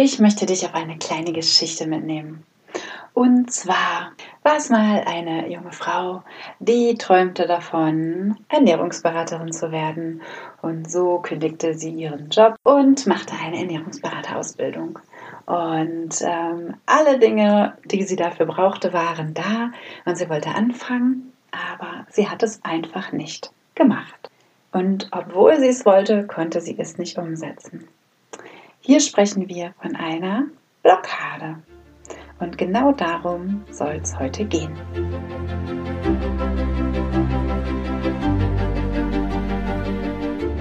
Ich möchte dich auf eine kleine Geschichte mitnehmen. Und zwar war es mal eine junge Frau, die träumte davon, Ernährungsberaterin zu werden. Und so kündigte sie ihren Job und machte eine Ernährungsberaterausbildung. Und ähm, alle Dinge, die sie dafür brauchte, waren da. Und sie wollte anfangen, aber sie hat es einfach nicht gemacht. Und obwohl sie es wollte, konnte sie es nicht umsetzen. Hier sprechen wir von einer Blockade. Und genau darum soll es heute gehen.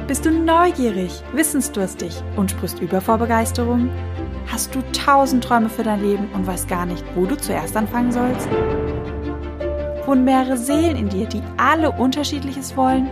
Bist du neugierig, wissensdurstig und sprichst über vor Begeisterung? Hast du tausend Träume für dein Leben und weißt gar nicht, wo du zuerst anfangen sollst? Wohnen mehrere Seelen in dir, die alle unterschiedliches wollen?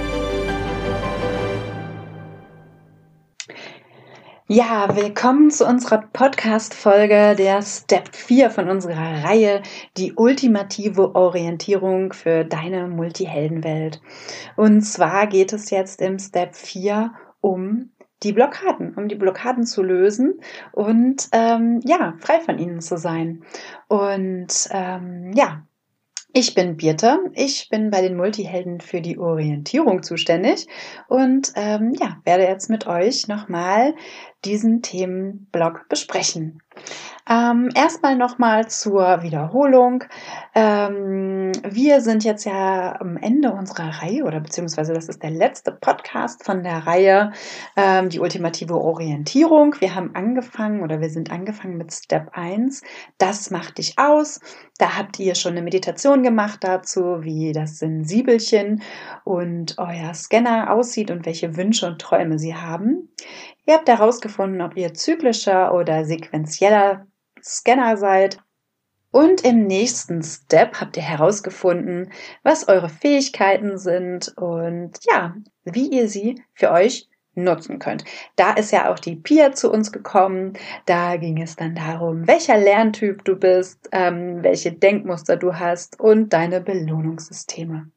Ja, willkommen zu unserer Podcast-Folge der Step 4 von unserer Reihe, die ultimative Orientierung für deine Multiheldenwelt. Und zwar geht es jetzt im Step 4 um die Blockaden, um die Blockaden zu lösen und ähm, ja, frei von ihnen zu sein. Und ähm, ja, ich bin Birte, ich bin bei den Multihelden für die Orientierung zuständig und ähm, ja, werde jetzt mit euch nochmal diesen Themenblock besprechen. Ähm, erstmal nochmal zur Wiederholung. Ähm, wir sind jetzt ja am Ende unserer Reihe oder beziehungsweise das ist der letzte Podcast von der Reihe ähm, Die ultimative Orientierung. Wir haben angefangen oder wir sind angefangen mit Step 1. Das macht dich aus. Da habt ihr schon eine Meditation gemacht dazu, wie das Sensibelchen und euer Scanner aussieht und welche Wünsche und Träume sie haben. Ihr habt herausgefunden, ob ihr zyklischer oder sequenzieller Scanner seid. Und im nächsten Step habt ihr herausgefunden, was eure Fähigkeiten sind und ja, wie ihr sie für euch nutzen könnt. Da ist ja auch die Pia zu uns gekommen. Da ging es dann darum, welcher Lerntyp du bist, ähm, welche Denkmuster du hast und deine Belohnungssysteme.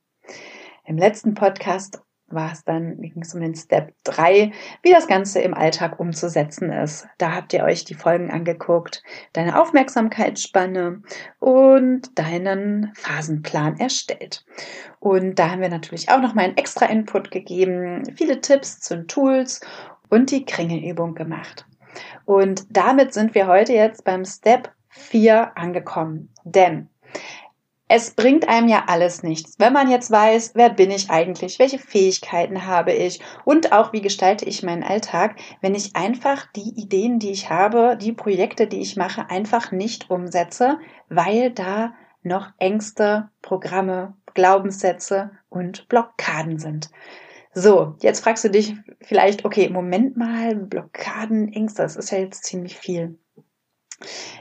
Im letzten Podcast war es dann, ging es um den Step 3, wie das Ganze im Alltag umzusetzen ist. Da habt ihr euch die Folgen angeguckt, deine Aufmerksamkeitsspanne und deinen Phasenplan erstellt. Und da haben wir natürlich auch noch mal einen extra Input gegeben, viele Tipps zu den Tools und die Kringelübung gemacht. Und damit sind wir heute jetzt beim Step 4 angekommen. Denn es bringt einem ja alles nichts, wenn man jetzt weiß, wer bin ich eigentlich, welche Fähigkeiten habe ich und auch wie gestalte ich meinen Alltag, wenn ich einfach die Ideen, die ich habe, die Projekte, die ich mache, einfach nicht umsetze, weil da noch Ängste, Programme, Glaubenssätze und Blockaden sind. So, jetzt fragst du dich vielleicht, okay, Moment mal, Blockaden, Ängste, das ist ja jetzt ziemlich viel.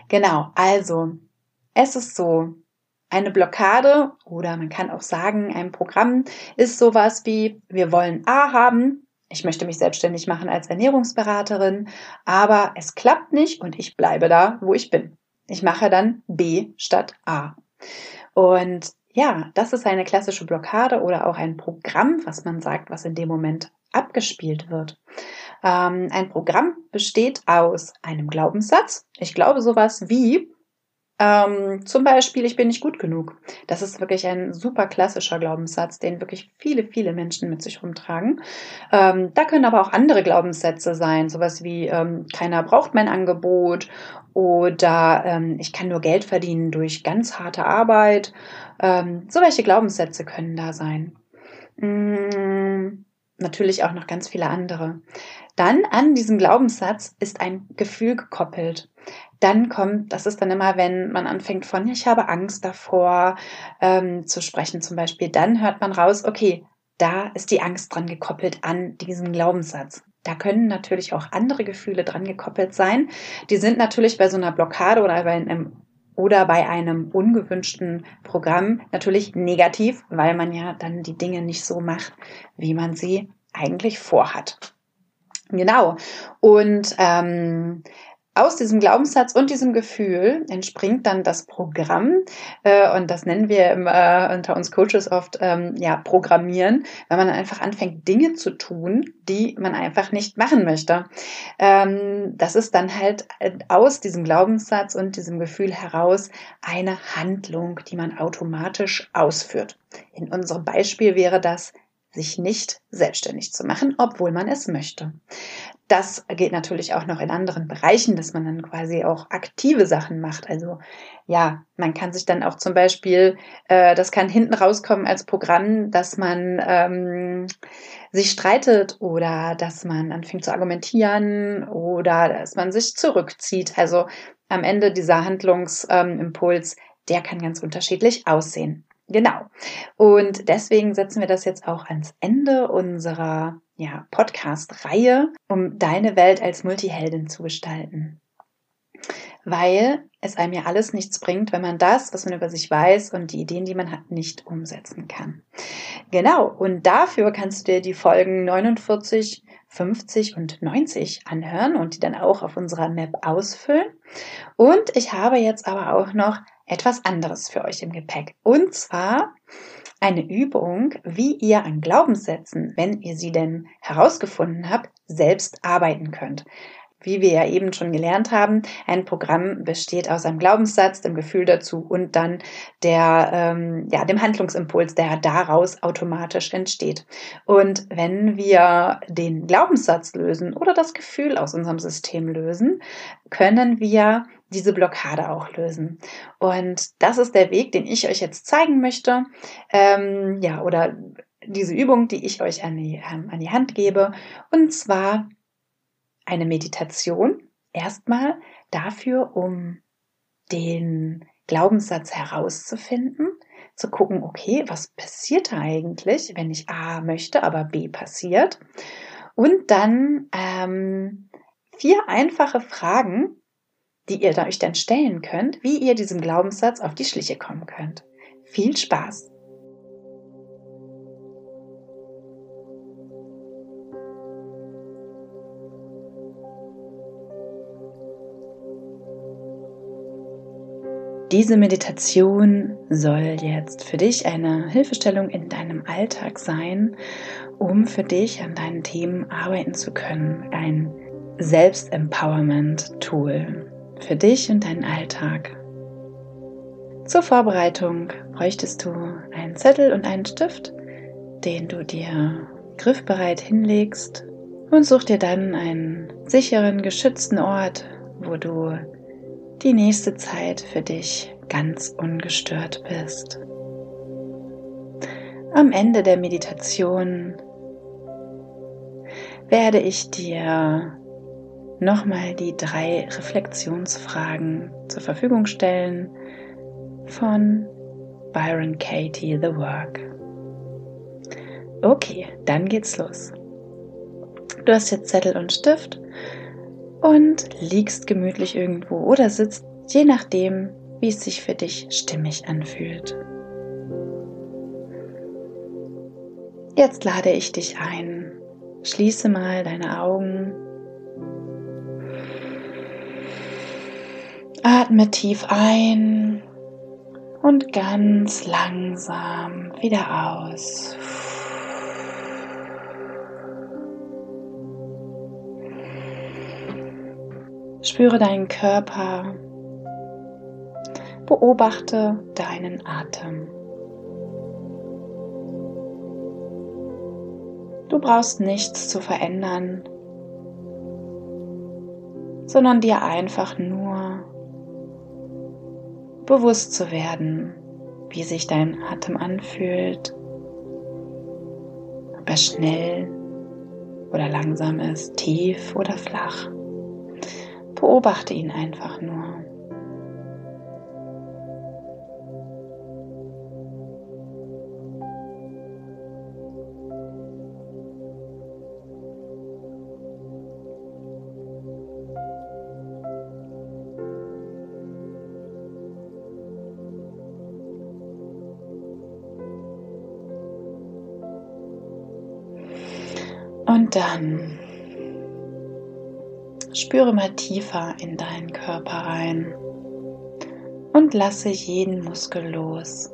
Genau, also, es ist so, eine Blockade oder man kann auch sagen, ein Programm ist sowas wie, wir wollen A haben, ich möchte mich selbstständig machen als Ernährungsberaterin, aber es klappt nicht und ich bleibe da, wo ich bin. Ich mache dann B statt A. Und ja, das ist eine klassische Blockade oder auch ein Programm, was man sagt, was in dem Moment abgespielt wird. Ähm, ein Programm besteht aus einem Glaubenssatz. Ich glaube sowas wie, ähm, zum Beispiel, ich bin nicht gut genug. Das ist wirklich ein super klassischer Glaubenssatz, den wirklich viele, viele Menschen mit sich rumtragen. Ähm, da können aber auch andere Glaubenssätze sein, sowas wie ähm, keiner braucht mein Angebot oder ähm, ich kann nur Geld verdienen durch ganz harte Arbeit. Ähm, so welche Glaubenssätze können da sein. Mm, natürlich auch noch ganz viele andere. Dann an diesem Glaubenssatz ist ein Gefühl gekoppelt dann kommt, das ist dann immer, wenn man anfängt von, ich habe Angst davor ähm, zu sprechen zum Beispiel, dann hört man raus, okay, da ist die Angst dran gekoppelt an diesen Glaubenssatz. Da können natürlich auch andere Gefühle dran gekoppelt sein. Die sind natürlich bei so einer Blockade oder bei einem oder bei einem ungewünschten Programm natürlich negativ, weil man ja dann die Dinge nicht so macht, wie man sie eigentlich vorhat. Genau. Und ähm, aus diesem Glaubenssatz und diesem Gefühl entspringt dann das Programm äh, und das nennen wir im, äh, unter uns Coaches oft ähm, ja Programmieren, weil man einfach anfängt Dinge zu tun, die man einfach nicht machen möchte. Ähm, das ist dann halt äh, aus diesem Glaubenssatz und diesem Gefühl heraus eine Handlung, die man automatisch ausführt. In unserem Beispiel wäre das sich nicht selbstständig zu machen, obwohl man es möchte. Das geht natürlich auch noch in anderen Bereichen, dass man dann quasi auch aktive Sachen macht. Also ja, man kann sich dann auch zum Beispiel, äh, das kann hinten rauskommen als Programm, dass man ähm, sich streitet oder dass man anfängt zu argumentieren oder dass man sich zurückzieht. Also am Ende dieser Handlungsimpuls, ähm, der kann ganz unterschiedlich aussehen. Genau. Und deswegen setzen wir das jetzt auch ans Ende unserer ja, Podcast-Reihe, um deine Welt als Multiheldin zu gestalten. Weil es einem ja alles nichts bringt, wenn man das, was man über sich weiß und die Ideen, die man hat, nicht umsetzen kann. Genau. Und dafür kannst du dir die Folgen 49, 50 und 90 anhören und die dann auch auf unserer Map ausfüllen. Und ich habe jetzt aber auch noch etwas anderes für euch im Gepäck. Und zwar eine Übung, wie ihr an Glaubenssätzen, wenn ihr sie denn herausgefunden habt, selbst arbeiten könnt. Wie wir ja eben schon gelernt haben, ein Programm besteht aus einem Glaubenssatz, dem Gefühl dazu und dann der, ähm, ja, dem Handlungsimpuls, der daraus automatisch entsteht. Und wenn wir den Glaubenssatz lösen oder das Gefühl aus unserem System lösen, können wir diese Blockade auch lösen. Und das ist der Weg, den ich euch jetzt zeigen möchte. Ähm, ja, oder diese Übung, die ich euch an die, ähm, an die Hand gebe. Und zwar eine Meditation. Erstmal dafür, um den Glaubenssatz herauszufinden, zu gucken, okay, was passiert da eigentlich, wenn ich A möchte, aber B passiert. Und dann ähm, vier einfache Fragen, die ihr euch dann stellen könnt, wie ihr diesem Glaubenssatz auf die Schliche kommen könnt. Viel Spaß! Diese Meditation soll jetzt für dich eine Hilfestellung in deinem Alltag sein, um für dich an deinen Themen arbeiten zu können. Ein Selbstempowerment-Tool für dich und deinen Alltag. Zur Vorbereitung bräuchtest du einen Zettel und einen Stift, den du dir griffbereit hinlegst und such dir dann einen sicheren, geschützten Ort, wo du die nächste Zeit für dich ganz ungestört bist. Am Ende der Meditation werde ich dir nochmal die drei Reflexionsfragen zur Verfügung stellen von Byron Katie The Work. Okay, dann geht's los. Du hast jetzt Zettel und Stift und liegst gemütlich irgendwo oder sitzt, je nachdem, wie es sich für dich stimmig anfühlt. Jetzt lade ich dich ein. Schließe mal deine Augen Atme tief ein und ganz langsam wieder aus. Spüre deinen Körper. Beobachte deinen Atem. Du brauchst nichts zu verändern, sondern dir einfach nur bewusst zu werden, wie sich dein Atem anfühlt, ob er schnell oder langsam ist, tief oder flach. Beobachte ihn einfach nur. Dann spüre mal tiefer in deinen Körper rein und lasse jeden Muskel los.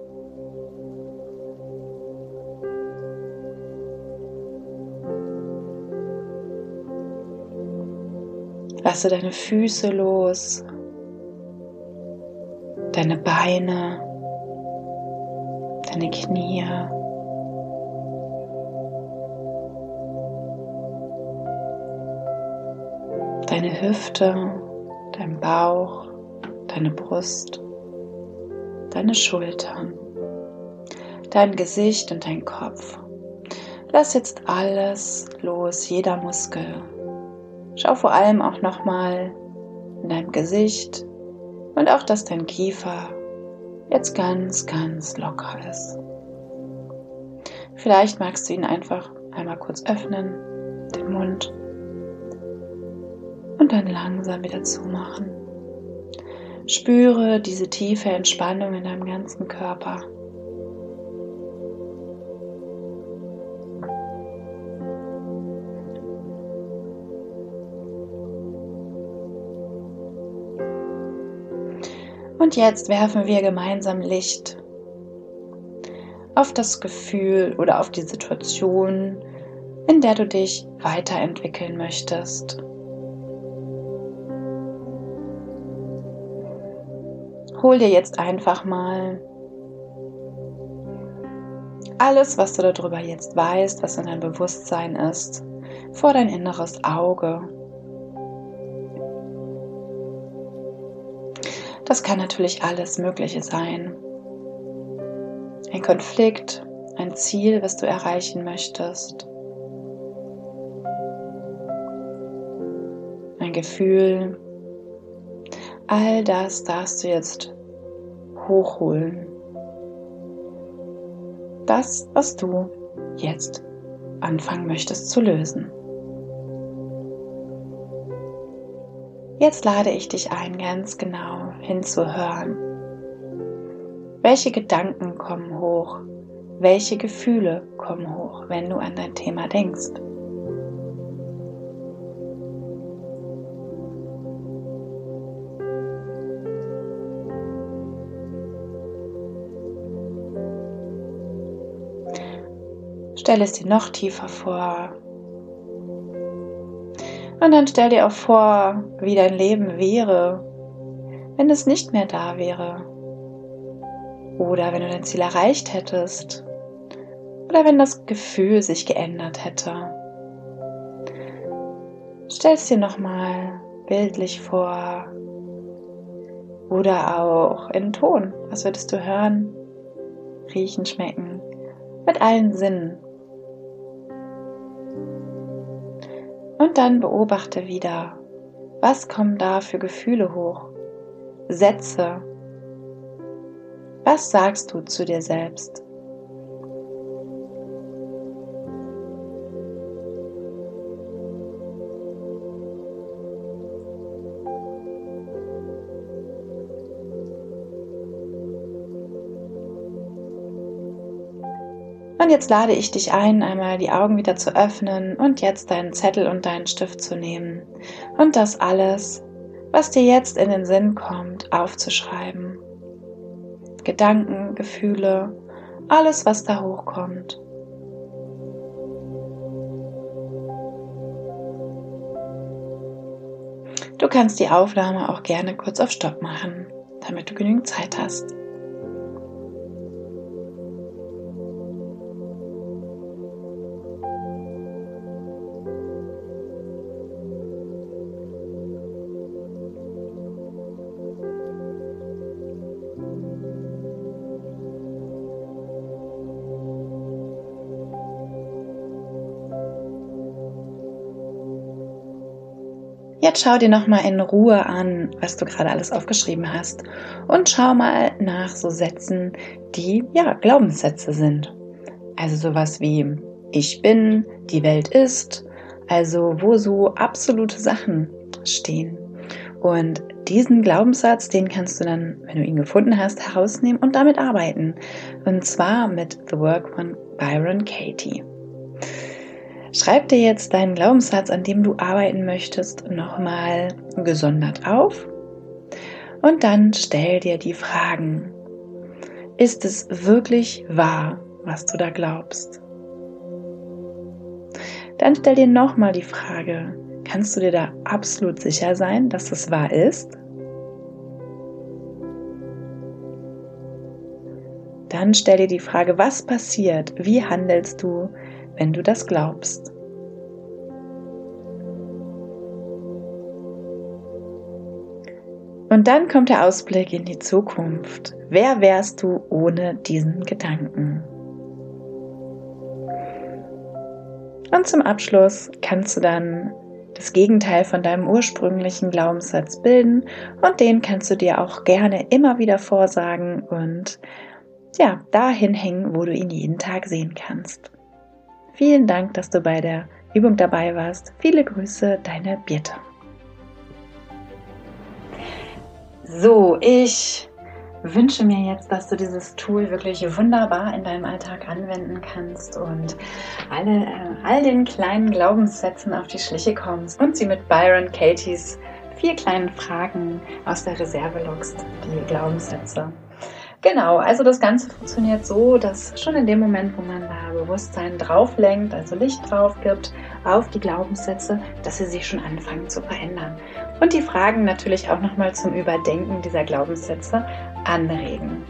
Lasse deine Füße los, deine Beine, deine Knie. Deine Hüfte, dein Bauch, deine Brust, deine Schultern, dein Gesicht und dein Kopf. Lass jetzt alles los, jeder Muskel, Schau vor allem auch nochmal in deinem Gesicht und auch, dass dein Kiefer jetzt ganz, ganz locker ist. Vielleicht magst du ihn einfach einmal kurz öffnen, den Mund, und dann langsam wieder zumachen. Spüre diese tiefe Entspannung in deinem ganzen Körper. Und jetzt werfen wir gemeinsam Licht auf das Gefühl oder auf die Situation, in der du dich weiterentwickeln möchtest. Hol dir jetzt einfach mal alles, was du darüber jetzt weißt, was in dein Bewusstsein ist, vor dein inneres Auge Das kann natürlich alles Mögliche sein. Ein Konflikt, ein Ziel, was du erreichen möchtest. Ein Gefühl. All das darfst du jetzt hochholen. Das, was du jetzt anfangen möchtest zu lösen. Jetzt lade ich dich ein, ganz genau hinzuhören. Welche Gedanken kommen hoch? Welche Gefühle kommen hoch, wenn du an dein Thema denkst? Stell es dir noch tiefer vor, und dann stell dir auch vor, wie dein Leben wäre, wenn es nicht mehr da wäre. Oder wenn du dein Ziel erreicht hättest. Oder wenn das Gefühl sich geändert hätte. Stell es dir nochmal bildlich vor. Oder auch in Ton. Was würdest du hören? Riechen, schmecken. Mit allen Sinnen. Und dann beobachte wieder, was kommen da für Gefühle hoch? Sätze. Was sagst du zu dir selbst? Und jetzt lade ich dich ein, einmal die Augen wieder zu öffnen und jetzt deinen Zettel und deinen Stift zu nehmen und das alles, was dir jetzt in den Sinn kommt, aufzuschreiben. Gedanken, Gefühle, alles, was da hochkommt. Du kannst die Aufnahme auch gerne kurz auf Stopp machen, damit du genügend Zeit hast. Jetzt schau dir nochmal in Ruhe an, was du gerade alles aufgeschrieben hast und schau mal nach so Sätzen, die ja Glaubenssätze sind. Also sowas wie ich bin, die Welt ist, also wo so absolute Sachen stehen. Und diesen Glaubenssatz, den kannst du dann, wenn du ihn gefunden hast, herausnehmen und damit arbeiten. Und zwar mit The Work von Byron Katie. Schreib dir jetzt deinen Glaubenssatz, an dem du arbeiten möchtest, nochmal gesondert auf. Und dann stell dir die Fragen. Ist es wirklich wahr, was du da glaubst? Dann stell dir nochmal die Frage, kannst du dir da absolut sicher sein, dass es wahr ist? Dann stell dir die Frage, was passiert, wie handelst du, wenn du das glaubst? Und dann kommt der Ausblick in die Zukunft. Wer wärst du ohne diesen Gedanken? Und zum Abschluss kannst du dann das Gegenteil von deinem ursprünglichen Glaubenssatz bilden und den kannst du dir auch gerne immer wieder vorsagen und ja, dahin hängen, wo du ihn jeden Tag sehen kannst. Vielen Dank, dass du bei der Übung dabei warst. Viele Grüße, deine Birte. So, ich wünsche mir jetzt, dass du dieses Tool wirklich wunderbar in deinem Alltag anwenden kannst und alle, äh, all den kleinen Glaubenssätzen auf die Schliche kommst und sie mit Byron Katie's vier kleinen Fragen aus der Reserve lockst, die Glaubenssätze. Genau, also das Ganze funktioniert so, dass schon in dem Moment, wo man da Bewusstsein drauf lenkt, also Licht drauf gibt auf die Glaubenssätze, dass sie sich schon anfangen zu verändern. Und die Fragen natürlich auch nochmal zum Überdenken dieser Glaubenssätze anregen.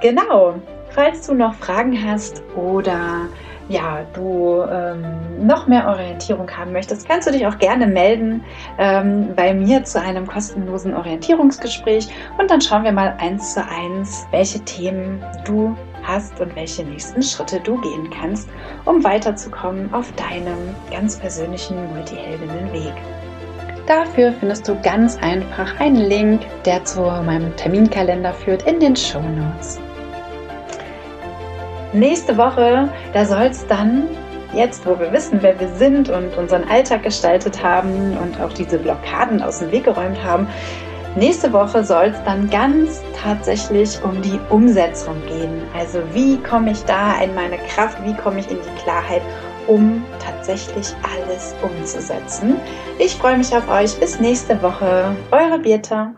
Genau, falls du noch Fragen hast oder ja, du ähm, noch mehr Orientierung haben möchtest, kannst du dich auch gerne melden ähm, bei mir zu einem kostenlosen Orientierungsgespräch und dann schauen wir mal eins zu eins, welche Themen du hast und welche nächsten Schritte du gehen kannst, um weiterzukommen auf deinem ganz persönlichen Multiheldinnenweg. Dafür findest du ganz einfach einen Link, der zu meinem Terminkalender führt, in den Show Notes. Nächste Woche, da soll es dann, jetzt wo wir wissen, wer wir sind und unseren Alltag gestaltet haben und auch diese Blockaden aus dem Weg geräumt haben, nächste Woche soll es dann ganz tatsächlich um die Umsetzung gehen. Also wie komme ich da in meine Kraft, wie komme ich in die Klarheit, um tatsächlich alles umzusetzen. Ich freue mich auf euch. Bis nächste Woche. Eure Birta.